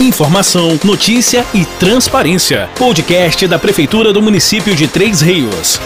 Informação, notícia e transparência. Podcast da Prefeitura do município de Três Rios.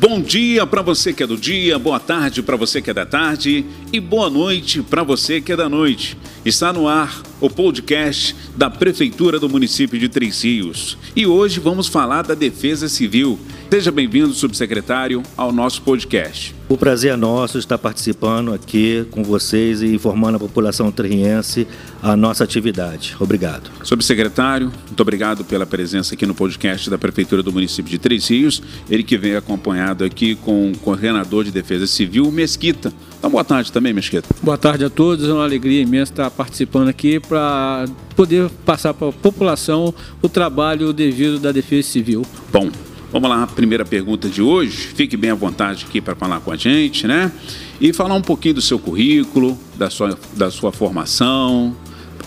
Bom dia para você que é do dia, boa tarde para você que é da tarde e boa noite para você que é da noite. Está no ar o podcast da Prefeitura do município de Três Rios. E hoje vamos falar da Defesa Civil. Seja bem-vindo, subsecretário, ao nosso podcast. O prazer é nosso estar participando aqui com vocês e informando a população terriense a nossa atividade. Obrigado. Subsecretário, muito obrigado pela presença aqui no podcast da Prefeitura do município de Três Rios. Ele que vem acompanhado aqui com o coordenador de Defesa Civil, Mesquita. Então, boa tarde também, Mesquita. Boa tarde a todos, é uma alegria imensa estar participando aqui para poder passar para a população o trabalho devido da Defesa Civil. Bom, Vamos lá, a primeira pergunta de hoje. Fique bem à vontade aqui para falar com a gente, né? E falar um pouquinho do seu currículo, da sua, da sua formação,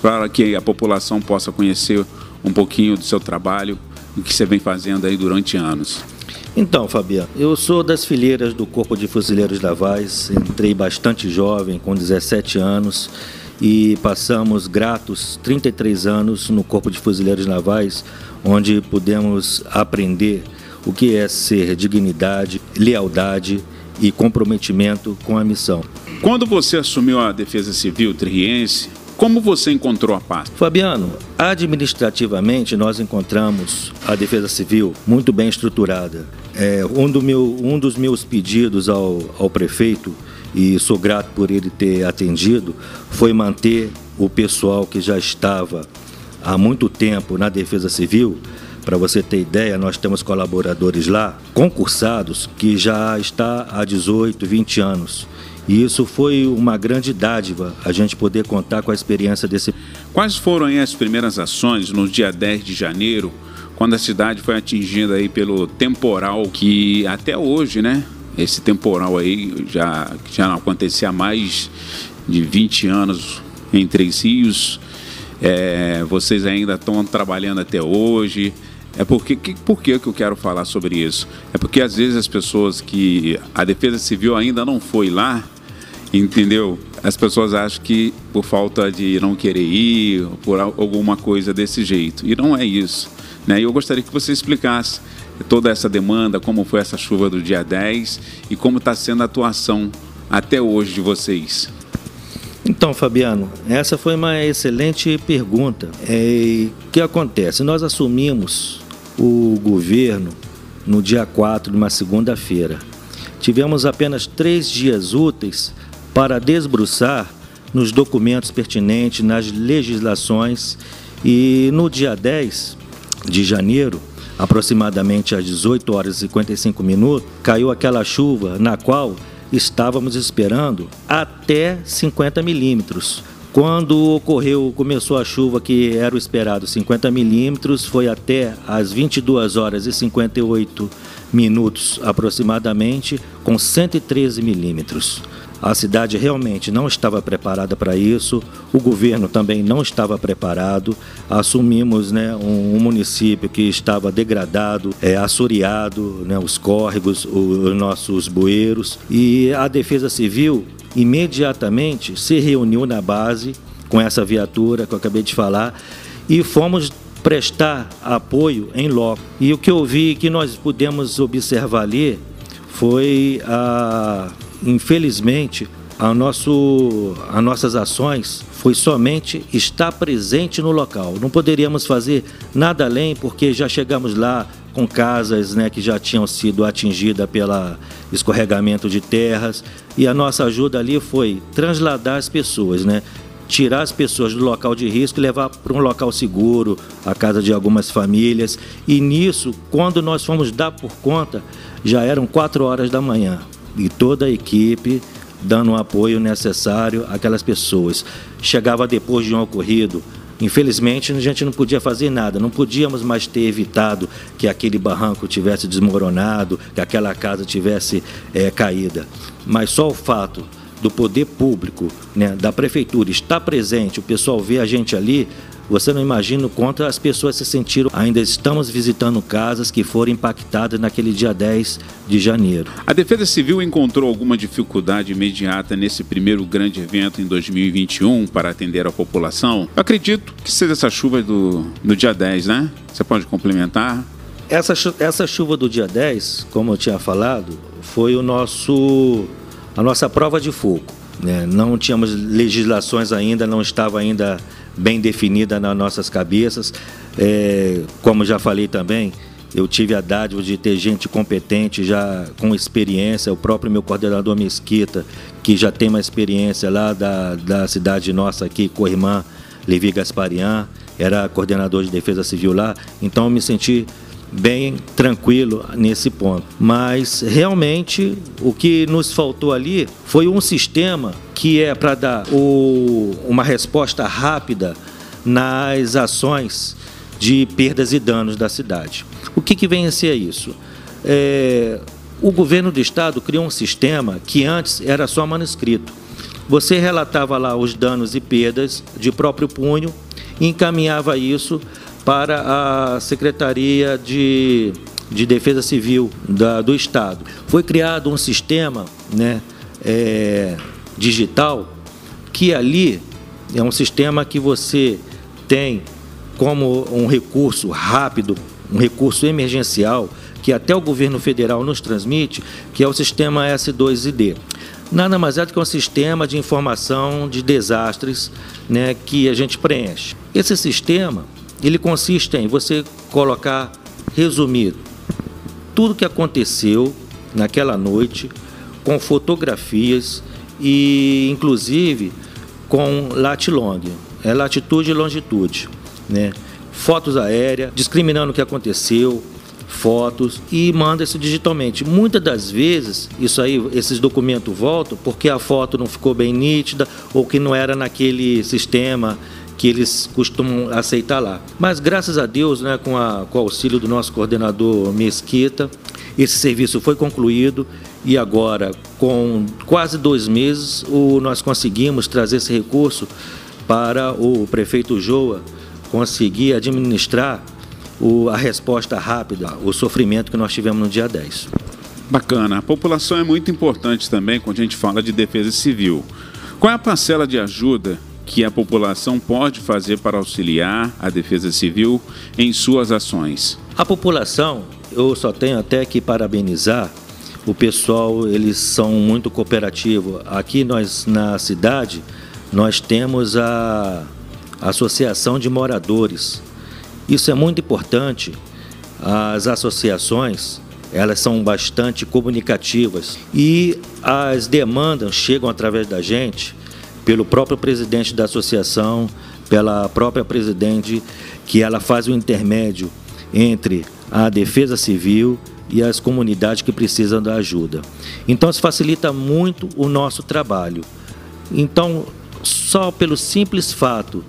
para que a população possa conhecer um pouquinho do seu trabalho, o que você vem fazendo aí durante anos. Então, Fabiano, eu sou das fileiras do Corpo de Fuzileiros Navais, entrei bastante jovem, com 17 anos, e passamos gratos 33 anos no Corpo de Fuzileiros Navais, onde pudemos aprender o que é ser dignidade, lealdade e comprometimento com a missão. Quando você assumiu a Defesa Civil Triense, como você encontrou a paz? Fabiano, administrativamente nós encontramos a Defesa Civil muito bem estruturada. É, um, do meu, um dos meus pedidos ao, ao prefeito, e sou grato por ele ter atendido, foi manter o pessoal que já estava há muito tempo na Defesa Civil para você ter ideia, nós temos colaboradores lá, concursados, que já está há 18, 20 anos. E isso foi uma grande dádiva, a gente poder contar com a experiência desse. Quais foram as primeiras ações no dia 10 de janeiro, quando a cidade foi atingida aí pelo temporal que até hoje, né? Esse temporal aí já, já acontecia há mais de 20 anos em Três Rios. É, vocês ainda estão trabalhando até hoje. É porque que, por que eu quero falar sobre isso? É porque às vezes as pessoas que a Defesa Civil ainda não foi lá, entendeu? As pessoas acham que por falta de não querer ir, por alguma coisa desse jeito. E não é isso. Né? Eu gostaria que você explicasse toda essa demanda, como foi essa chuva do dia 10 e como está sendo a atuação até hoje de vocês. Então, Fabiano, essa foi uma excelente pergunta. É, o que acontece? Nós assumimos o governo no dia 4 de uma segunda-feira. Tivemos apenas três dias úteis para desbruçar nos documentos pertinentes, nas legislações, e no dia 10 de janeiro, aproximadamente às 18 horas e 55 minutos, caiu aquela chuva na qual estávamos esperando até 50 milímetros. Quando ocorreu, começou a chuva que era o esperado, 50 milímetros, foi até às 22 horas e 58 minutos aproximadamente, com 113 milímetros. A cidade realmente não estava preparada para isso, o governo também não estava preparado. Assumimos né, um, um município que estava degradado, é, assoreado, né, os córregos, os nossos bueiros, e a Defesa Civil imediatamente se reuniu na base com essa viatura que eu acabei de falar e fomos prestar apoio em loco. E o que eu vi que nós pudemos observar ali foi, a, infelizmente, a nosso, as nossas ações foi somente estar presente no local. Não poderíamos fazer nada além, porque já chegamos lá com casas né, que já tinham sido atingidas pelo escorregamento de terras. E a nossa ajuda ali foi trasladar as pessoas, né? tirar as pessoas do local de risco e levar para um local seguro, a casa de algumas famílias. E nisso, quando nós fomos dar por conta, já eram quatro horas da manhã. E toda a equipe dando o apoio necessário àquelas pessoas. Chegava depois de um ocorrido. Infelizmente, a gente não podia fazer nada, não podíamos mais ter evitado que aquele barranco tivesse desmoronado, que aquela casa tivesse é, caída. Mas só o fato do poder público, né, da prefeitura estar presente, o pessoal ver a gente ali, Você não imagina o quanto as pessoas se sentiram. Ainda estamos visitando casas que foram impactadas naquele dia 10 de janeiro. A Defesa Civil encontrou alguma dificuldade imediata nesse primeiro grande evento em 2021 para atender a população? Eu acredito que seja essa chuva do, do dia 10, né? Você pode complementar? Essa, essa chuva do dia 10, como eu tinha falado, foi o nosso, a nossa prova de fogo. Né? Não tínhamos legislações ainda, não estava ainda bem definida nas nossas cabeças. É, como já falei também, eu tive a dádiva de ter gente competente, já com experiência, o próprio meu coordenador Mesquita, que já tem uma experiência lá da, da cidade nossa aqui, irmã Levi Gasparian, era coordenador de defesa civil lá, então eu me senti bem tranquilo nesse ponto. Mas realmente o que nos faltou ali foi um sistema que é para dar o, uma resposta rápida nas ações de perdas e danos da cidade. O que, que vem a ser isso? É, o governo do estado criou um sistema que antes era só manuscrito. Você relatava lá os danos e perdas de próprio punho e encaminhava isso para a Secretaria de, de Defesa Civil da, do Estado. Foi criado um sistema né, é, digital que ali é um sistema que você tem como um recurso rápido, um recurso emergencial, que até o governo federal nos transmite, que é o sistema S2ID. Nada mais é do que um sistema de informação de desastres né, que a gente preenche. Esse sistema ele consiste em você colocar, resumir tudo que aconteceu naquela noite, com fotografias e, inclusive, com latilong, é latitude e longitude, né? Fotos aéreas, discriminando o que aconteceu, fotos e manda isso digitalmente. Muitas das vezes, isso aí, esses documentos voltam porque a foto não ficou bem nítida ou que não era naquele sistema que eles costumam aceitar lá. Mas graças a Deus, né, com, a, com o auxílio do nosso coordenador Mesquita, esse serviço foi concluído e agora, com quase dois meses, o, nós conseguimos trazer esse recurso para o prefeito Joa conseguir administrar o, a resposta rápida, o sofrimento que nós tivemos no dia 10. Bacana. A população é muito importante também quando a gente fala de defesa civil. Qual é a parcela de ajuda que a população pode fazer para auxiliar a Defesa Civil em suas ações? A população, eu só tenho até que parabenizar o pessoal, eles são muito cooperativos. Aqui nós na cidade nós temos a Associação de Moradores. Isso é muito importante. As associações, elas são bastante comunicativas e as demandas chegam através da gente pelo próprio presidente da associação, pela própria presidente, que ela faz o intermédio entre a defesa civil e as comunidades que precisam da ajuda. Então, isso facilita muito o nosso trabalho. Então, só pelo simples fato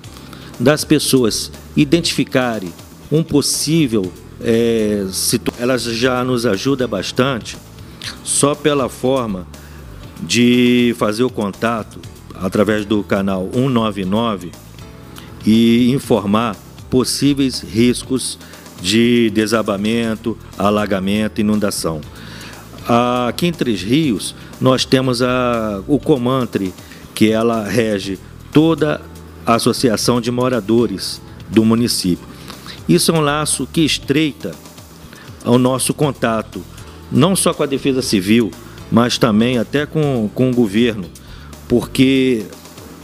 das pessoas identificarem um possível é, elas já nos ajuda bastante só pela forma de fazer o contato através do canal 199 e informar possíveis riscos de desabamento, alagamento, inundação. Aqui em Três Rios, nós temos a, o Comantre, que ela rege toda a associação de moradores do município. Isso é um laço que estreita o nosso contato, não só com a Defesa Civil, mas também até com, com o governo, porque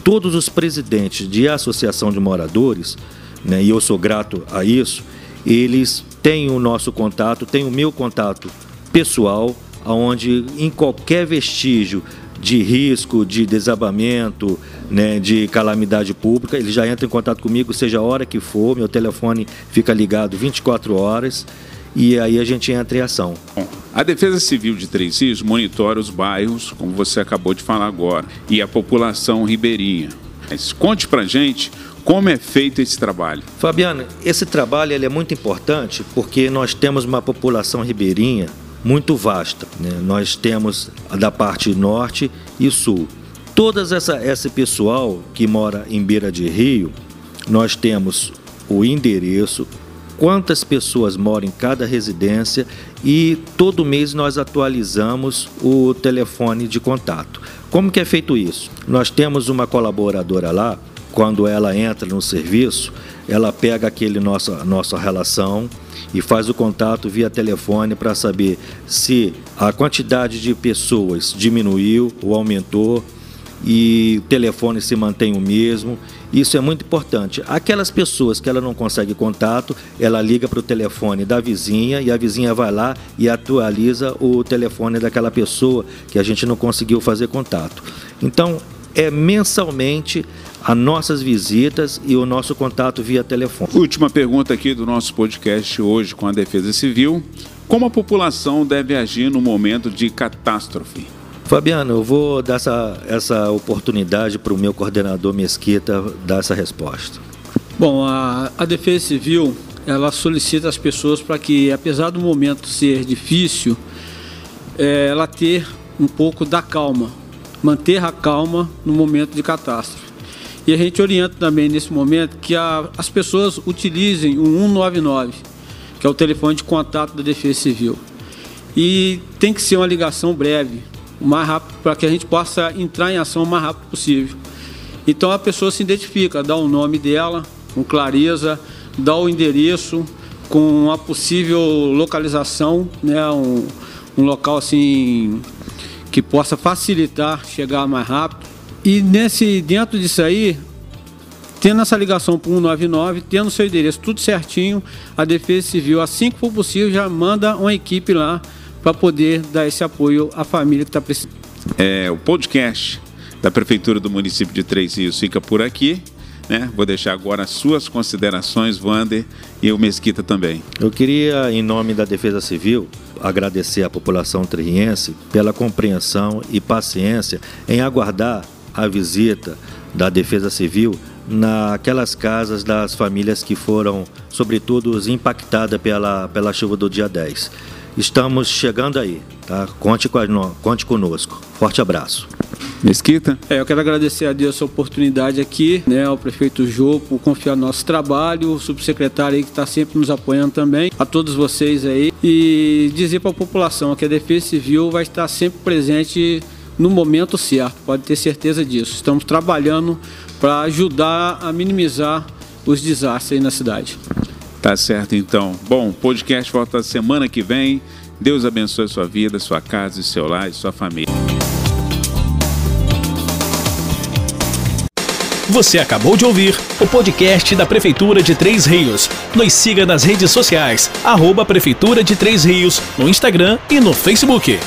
todos os presidentes de associação de moradores, né, e eu sou grato a isso, eles têm o nosso contato, têm o meu contato pessoal, onde em qualquer vestígio de risco, de desabamento, né, de calamidade pública, eles já entram em contato comigo, seja a hora que for, meu telefone fica ligado 24 horas e aí a gente entra em ação. A Defesa Civil de Três Rios monitora os bairros, como você acabou de falar agora, e a população ribeirinha. Mas conte pra gente como é feito esse trabalho. Fabiano, esse trabalho ele é muito importante porque nós temos uma população ribeirinha muito vasta. Né? Nós temos da parte norte e sul. Todas essa esse pessoal que mora em beira de rio, nós temos o endereço, quantas pessoas moram em cada residência e todo mês nós atualizamos o telefone de contato. Como que é feito isso? Nós temos uma colaboradora lá, quando ela entra no serviço, ela pega aquele nossa nossa relação e faz o contato via telefone para saber se a quantidade de pessoas diminuiu ou aumentou e o telefone se mantém o mesmo. Isso é muito importante. Aquelas pessoas que ela não consegue contato, ela liga para o telefone da vizinha e a vizinha vai lá e atualiza o telefone daquela pessoa que a gente não conseguiu fazer contato. Então, é mensalmente as nossas visitas e o nosso contato via telefone. Última pergunta aqui do nosso podcast hoje com a Defesa Civil. Como a população deve agir no momento de catástrofe? Fabiano, eu vou dar essa, essa oportunidade para o meu coordenador Mesquita dar essa resposta. Bom, a, a Defesa Civil ela solicita às pessoas para que, apesar do momento ser difícil, é, ela ter um pouco da calma, manter a calma no momento de catástrofe. E a gente orienta também nesse momento que a, as pessoas utilizem o 199, que é o telefone de contato da Defesa Civil. E tem que ser uma ligação breve, o mais rápido, para que a gente possa entrar em ação o mais rápido possível. Então a pessoa se identifica, dá o nome dela com clareza, dá o endereço com a possível localização, né, um, um local assim que possa facilitar chegar mais rápido. E nesse dentro disso aí, tendo essa ligação para o 199, tendo seu endereço tudo certinho, a Defesa Civil, assim que for possível, já manda uma equipe lá para poder dar esse apoio à família que está precisando. É, o podcast da Prefeitura do município de Três Rios fica por aqui. Né? Vou deixar agora as suas considerações, Wander, e o Mesquita também. Eu queria, em nome da Defesa Civil, agradecer à população terriense pela compreensão e paciência em aguardar a visita da Defesa Civil naquelas casas das famílias que foram, sobretudo, impactadas pela, pela chuva do dia 10. Estamos chegando aí, tá? Conte, com a, conte conosco. Forte abraço. Mesquita? É, eu quero agradecer a Deus essa oportunidade aqui, né, ao prefeito Jô por confiar no nosso trabalho, o subsecretário aí que está sempre nos apoiando também, a todos vocês aí, e dizer para a população que a Defesa Civil vai estar sempre presente no momento certo, pode ter certeza disso. Estamos trabalhando para ajudar a minimizar os desastres aí na cidade. Tá certo, então. Bom, podcast volta semana que vem. Deus abençoe sua vida, sua casa, seu lar e sua família. Você acabou de ouvir o podcast da Prefeitura de Três Rios. Nos siga nas redes sociais, arroba Prefeitura de Três Rios, no Instagram e no Facebook.